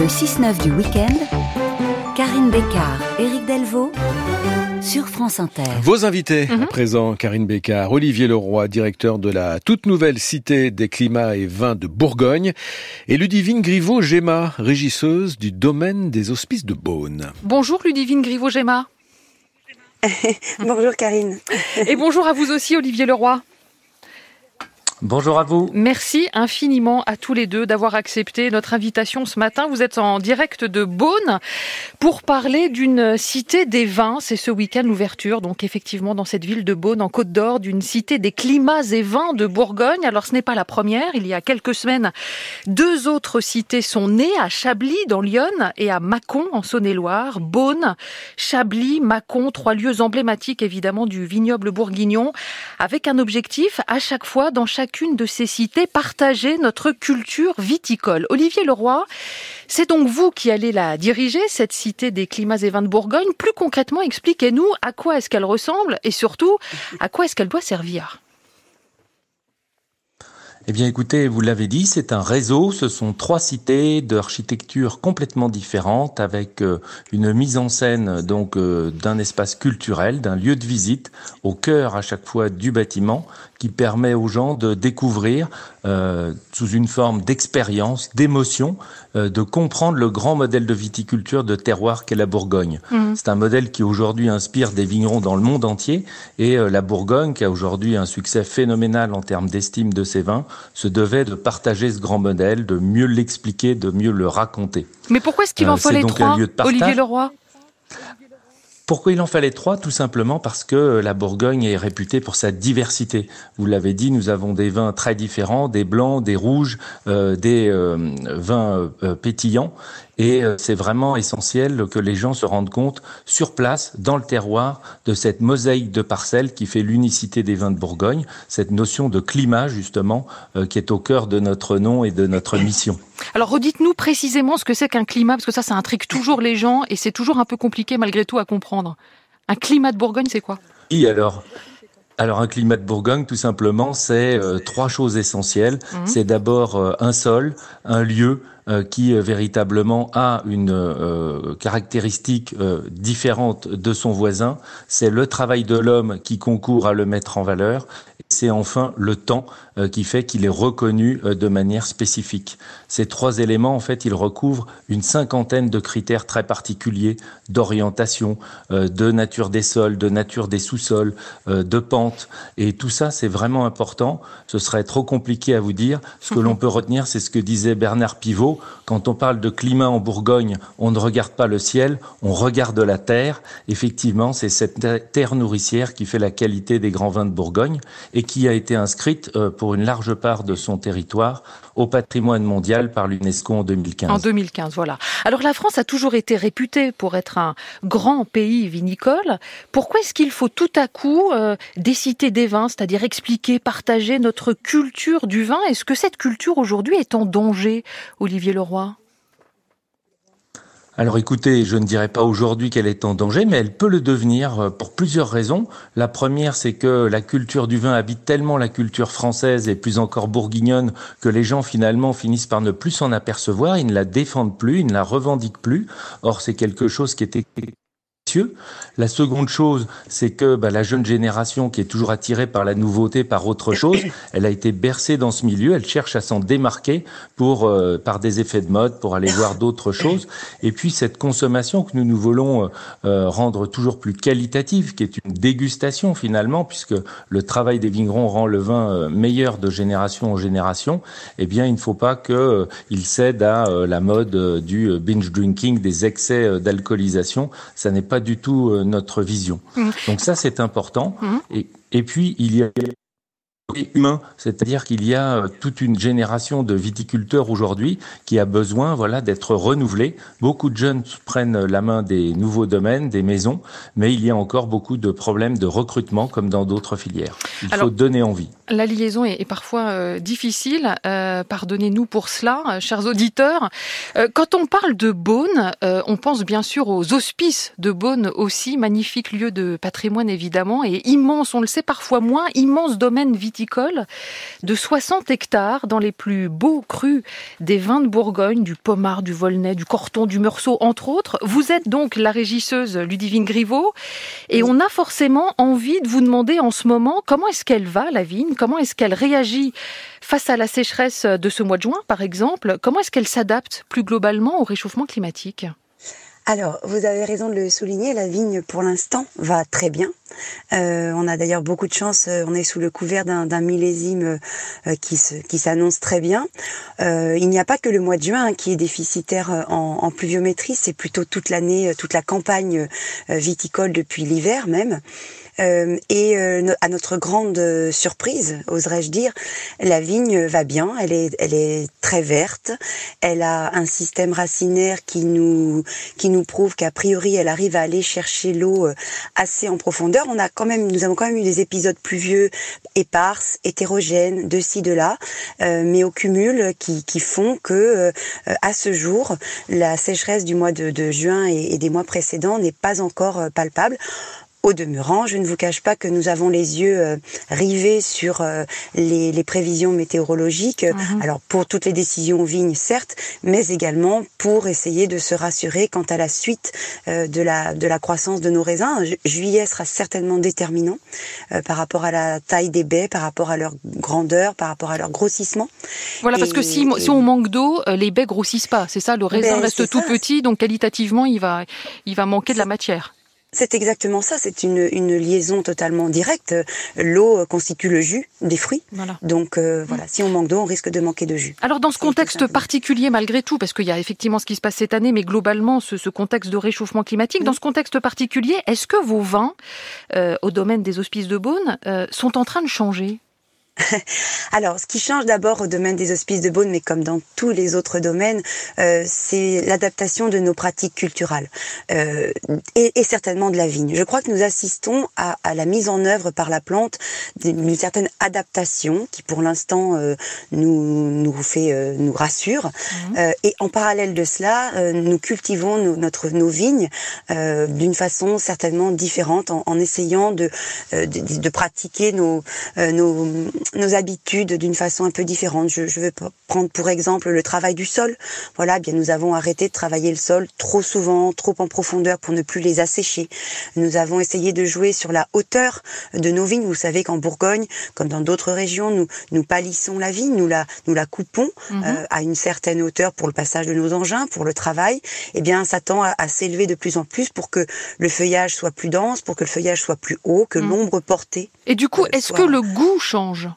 Le 6-9 du week-end, Karine Bécard, Éric Delvaux, sur France Inter. Vos invités à présent, Karine Bécard, Olivier Leroy, directeur de la toute nouvelle Cité des climats et vins de Bourgogne, et Ludivine Griveau-Géma, régisseuse du domaine des hospices de Beaune. Bonjour Ludivine Griveau-Géma. bonjour Karine. Et bonjour à vous aussi Olivier Leroy. Bonjour à vous. Merci infiniment à tous les deux d'avoir accepté notre invitation ce matin. Vous êtes en direct de Beaune pour parler d'une cité des vins. C'est ce week-end l'ouverture, donc effectivement dans cette ville de Beaune, en Côte d'Or, d'une cité des climats et vins de Bourgogne. Alors ce n'est pas la première. Il y a quelques semaines, deux autres cités sont nées à Chablis dans l'Yonne et à Mâcon en Saône-et-Loire. Beaune, Chablis, Mâcon, trois lieux emblématiques évidemment du vignoble bourguignon, avec un objectif à chaque fois dans chaque chacune de ces cités partager notre culture viticole. Olivier Leroy, c'est donc vous qui allez la diriger, cette cité des climats et vins de Bourgogne. Plus concrètement, expliquez-nous à quoi est-ce qu'elle ressemble et surtout à quoi est-ce qu'elle doit servir. Eh bien écoutez, vous l'avez dit, c'est un réseau, ce sont trois cités d'architecture complètement différentes avec euh, une mise en scène donc euh, d'un espace culturel, d'un lieu de visite au cœur à chaque fois du bâtiment qui permet aux gens de découvrir euh, sous une forme d'expérience, d'émotion, de comprendre le grand modèle de viticulture de terroir qu'est la Bourgogne. Mmh. C'est un modèle qui aujourd'hui inspire des vignerons dans le monde entier et la Bourgogne qui a aujourd'hui un succès phénoménal en termes d'estime de ses vins se devait de partager ce grand modèle, de mieux l'expliquer, de mieux le raconter. Mais pourquoi est-ce qu'il en euh, fallait trois, Olivier Leroy? Pourquoi il en fallait trois? Tout simplement parce que la Bourgogne est réputée pour sa diversité. Vous l'avez dit, nous avons des vins très différents, des blancs, des rouges, euh, des euh, vins euh, pétillants. Et euh, c'est vraiment essentiel que les gens se rendent compte sur place, dans le terroir, de cette mosaïque de parcelles qui fait l'unicité des vins de Bourgogne, cette notion de climat justement qui est au cœur de notre nom et de notre mission. Alors redites-nous précisément ce que c'est qu'un climat, parce que ça, ça intrigue toujours les gens et c'est toujours un peu compliqué malgré tout à comprendre. Un climat de Bourgogne, c'est quoi? Oui, alors. Alors un climat de Bourgogne, tout simplement, c'est euh, trois choses essentielles. Mmh. C'est d'abord euh, un sol, un lieu, euh, qui véritablement a une caractéristique différente de son voisin. C'est le travail de l'homme qui concourt à le mettre en valeur c'est enfin le temps euh, qui fait qu'il est reconnu euh, de manière spécifique. Ces trois éléments, en fait, ils recouvrent une cinquantaine de critères très particuliers d'orientation, euh, de nature des sols, de nature des sous-sols, de pente. Et tout ça, c'est vraiment important. Ce serait trop compliqué à vous dire. Ce que l'on peut retenir, c'est ce que disait Bernard Pivot. Quand on parle de climat en Bourgogne, on ne regarde pas le ciel, on regarde la terre. Effectivement, c'est cette terre nourricière qui fait la qualité des grands vins de Bourgogne et qui a été inscrite euh, pour une large part de son territoire au patrimoine mondial par l'UNESCO en 2015. En 2015, voilà. Alors la France a toujours été réputée pour être un grand pays vinicole. Pourquoi est-ce qu'il faut tout à coup euh, déciter des vins, c'est-à-dire expliquer, partager notre culture du vin? Est-ce que cette culture aujourd'hui est en danger, Olivier Alors écoutez, je ne dirais pas aujourd'hui qu'elle est en danger, mais elle peut le devenir euh, pour plusieurs raisons. La première, c'est que la culture du vin habite tellement la culture française et plus encore bourguignonne que les gens finalement finissent par ne plus s'en apercevoir, ils ne la défendent plus, ils ne la revendiquent plus. Or, c'est quelque chose qui était la seconde chose, c'est que bah, la jeune génération qui est toujours attirée par la nouveauté, par autre chose, elle a été bercée dans ce milieu, elle cherche à s'en démarquer pour, euh, par des effets de mode, pour aller voir d'autres choses. Et puis cette consommation que nous nous voulons euh, euh, rendre toujours plus qualitative, qui est une dégustation finalement, puisque le travail des vignerons rend le vin meilleur de génération en génération, eh bien il ne faut pas qu'il cède à la mode du binge drinking, des excès d'alcoolisation. Ça n'est pas du tout euh, notre vision. Mmh. Donc ça, c'est important. Mmh. Et, et puis, il y a humain, c'est-à-dire qu'il y a euh, toute une génération de viticulteurs aujourd'hui qui a besoin voilà d'être renouvelée. Beaucoup de jeunes prennent la main des nouveaux domaines, des maisons, mais il y a encore beaucoup de problèmes de recrutement comme dans d'autres filières. Il faut donner envie. La liaison est, parfois euh, difficile. Euh, pardonnez-nous pour cela, chers auditeurs. quand on parle de Beaune, on pense bien sûr aux hospices de Beaune aussi, magnifique lieu de patrimoine évidemment et immense, on le sait parfois moins, immense domaine viticole viticole de 60 hectares dans les plus beaux crus des vins de Bourgogne, du Pomard, du Volnay, du Corton, du Meursault, entre autres. Vous êtes donc la régisseuse Ludivine Griveaux et on a forcément envie de vous demander en ce moment comment est-ce qu'elle va, la vigne, comment est-ce qu'elle réagit face à la sécheresse de ce mois de juin, par exemple, comment est-ce qu'elle s'adapte plus globalement au réchauffement climatique? Alors, vous avez raison de le souligner, la vigne pour l'instant va très bien. Euh, on a d'ailleurs beaucoup de chance, euh, on est sous le couvert d'un millésime euh, qui s'annonce très bien. il n'y a pas que le mois de juin hein, qui est déficitaire en, pluviométrie, c'est plutôt toute l'année, toute la campagne viticole depuis l'hiver même. Et à notre grande surprise, oserais-je dire, la vigne va bien. Elle est, elle est très verte. Elle a un système racinaire qui nous, qui nous prouve qu'a priori, elle arrive à aller chercher l'eau assez en profondeur. On a quand même, nous avons quand même eu des épisodes pluvieux, éparses, hétérogènes, de ci, de là, mais au cumul qui, font que, à ce jour, la sécheresse du mois de, juin et, et des mois précédents n'est pas encore palpable. Au demeurant, je ne vous cache pas que nous avons les yeux euh, rivés sur euh, les, les, prévisions météorologiques. Mhm. Alors pour toutes les décisions vignes, certes, mais également pour essayer de se rassurer quant à la suite euh, de la de la croissance de nos raisins. Juillet sera certainement déterminant par rapport à la taille des baies, par rapport à leur grandeur, par rapport à leur grossissement. Voilà, parce que si, si on manque d'eau, les baies grossissent pas. C'est ça, le raisin ben, reste tout petit, donc qualitativement, il va il va manquer de la matière. C'est exactement ça, c'est une, une, liaison totalement directe. L'eau constitue le jus des fruits. Voilà. Donc euh, voilà, si on manque d'eau, on risque de manquer de jus. Alors dans ce contexte particulier, malgré tout, parce qu'il y a effectivement ce qui se passe cette année, mais globalement ce, ce contexte de réchauffement climatique, dans ce contexte particulier, est-ce que vos vins, euh, au domaine des hospices de Beaune, euh, sont en train de changer? Alors, ce qui change d'abord au domaine des hospices de Beaune, mais comme dans tous les autres domaines, euh, c'est l'adaptation de nos pratiques culturelles euh, et, et, certainement de la vigne. Je crois que nous assistons à, à la mise en œuvre par la plante d'une certaine adaptation qui, pour l'instant, euh, nous nous fait euh, nous rassure. Mmh. Euh, et en parallèle de cela, euh, nous cultivons nos, notre nos vignes d'une façon certainement différente, en, en essayant de, de, de pratiquer nos nos nos habitudes d'une façon un peu différente. Je, je, vais prendre pour exemple le travail du sol. Voilà, eh bien nous avons arrêté de travailler le sol trop souvent, trop en profondeur pour ne plus les assécher. Nous avons essayé de jouer sur la hauteur de nos vignes. Vous savez qu'en Bourgogne, comme dans d'autres régions, nous nous palissons la vigne, nous la nous la coupons mhm. euh, à une certaine hauteur pour le passage de nos engins, pour le travail. Eh bien, ça tend à, à s'élever de plus en plus pour que le feuillage soit plus dense, pour que le feuillage soit plus haut, que mhm. l'ombre portée. Et du coup, euh, est-ce soit... que le goût change?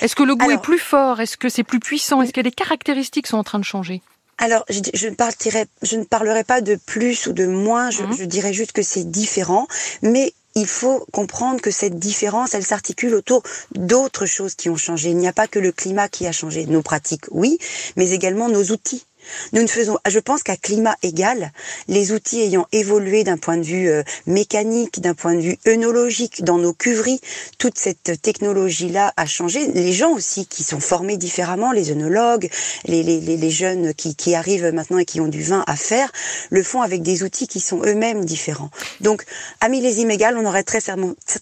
Est-ce que le goût Alors, est plus fort? Est-ce que c'est plus puissant? Est-ce que les caractéristiques sont en train de changer? Alors, je, je, ne partirai, je ne parlerai pas de plus ou de moins, je, mmh. je dirais juste que c'est différent, mais il faut comprendre que cette différence, elle s'articule autour d'autres choses qui ont changé. Il n'y a pas que le climat qui a changé. Nos pratiques, oui, mais également nos outils. Nous ne faisons, je pense qu'à climat égal, les outils ayant évolué d'un point de vue euh, mécanique, d'un point de vue œnologique, dans nos cuveries, toute cette technologie-là a changé. Les gens aussi qui sont formés différemment, les œnologues, les, les, les jeunes qui, qui, arrivent maintenant et qui ont du vin à faire, le font avec des outils qui sont eux-mêmes différents. Donc, à millésime égal, on aurait très,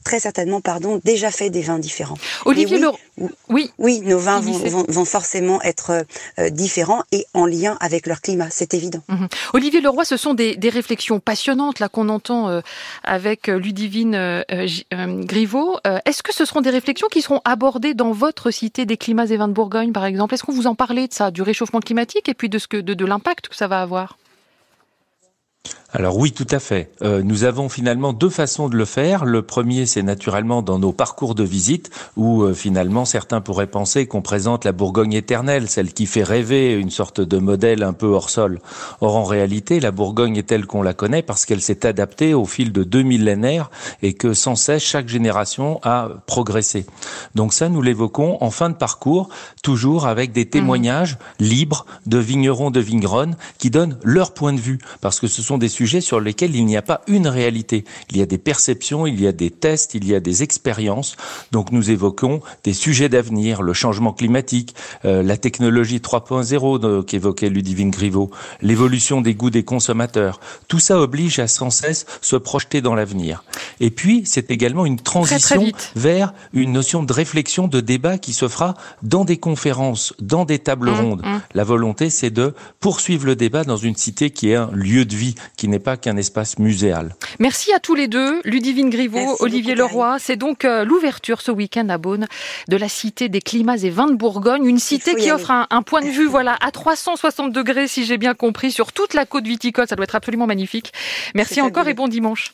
très certainement pardon, déjà fait des vins différents. Olivier oui, le... oui, oui, nos vins vont, vont, vont, forcément être euh, différents et en lien avec leur climat, c'est évident. Mmh. Olivier Leroy, ce sont des, réflexions passionnantes là qu'on entend euh, avec euh, Ludivine euh, Griveaux. Euh, Est-ce que ce seront des réflexions qui seront abordées dans votre cité des climats et vins de Bourgogne, par exemple? Est-ce qu'on vous en parlait de ça, du réchauffement climatique et puis de, de l'impact que ça va avoir? Alors oui, tout à fait. Euh, nous avons finalement deux façons de le faire. Le premier, c'est naturellement dans nos parcours de visite, où euh, finalement certains pourraient penser qu'on présente la Bourgogne éternelle, celle qui fait rêver une sorte de modèle un peu hors sol. Or, en réalité, la Bourgogne est telle qu'on la connaît parce qu'elle s'est adaptée au fil de deux millénaires et que sans cesse, chaque génération a progressé. Donc ça, nous l'évoquons en fin de parcours, toujours avec des témoignages mmh. libres de vignerons, de vigneronnes qui donnent leur point de vue, parce que ce sont des sujets sur lesquels il n'y a pas une réalité. Il y a des perceptions, il y a des tests, il y a des expériences. Donc nous évoquons des sujets d'avenir, le changement climatique, euh, la technologie 3.0 qu'évoquait Ludivine Griveaux, l'évolution des goûts des consommateurs. Tout ça oblige à sans cesse se projeter dans l'avenir. Et puis, c'est également une transition vers une notion de réflexion, de débat qui se fera dans des conférences, dans des tables mmh, rondes. Mmh. La volonté, c'est de poursuivre le débat dans une cité qui est un lieu de vie, qui n'est pas qu'un espace muséal. Merci à tous les deux, Ludivine Griveaux, Olivier Leroy. C'est donc euh, l'ouverture ce week-end à Beaune de la Cité des climats et vins de Bourgogne, une cité qui offre un, point de vue voilà à 360 degrés, si j'ai bien compris, sur toute la côte viticole. Ça doit être absolument magnifique. Merci encore et bon dimanche.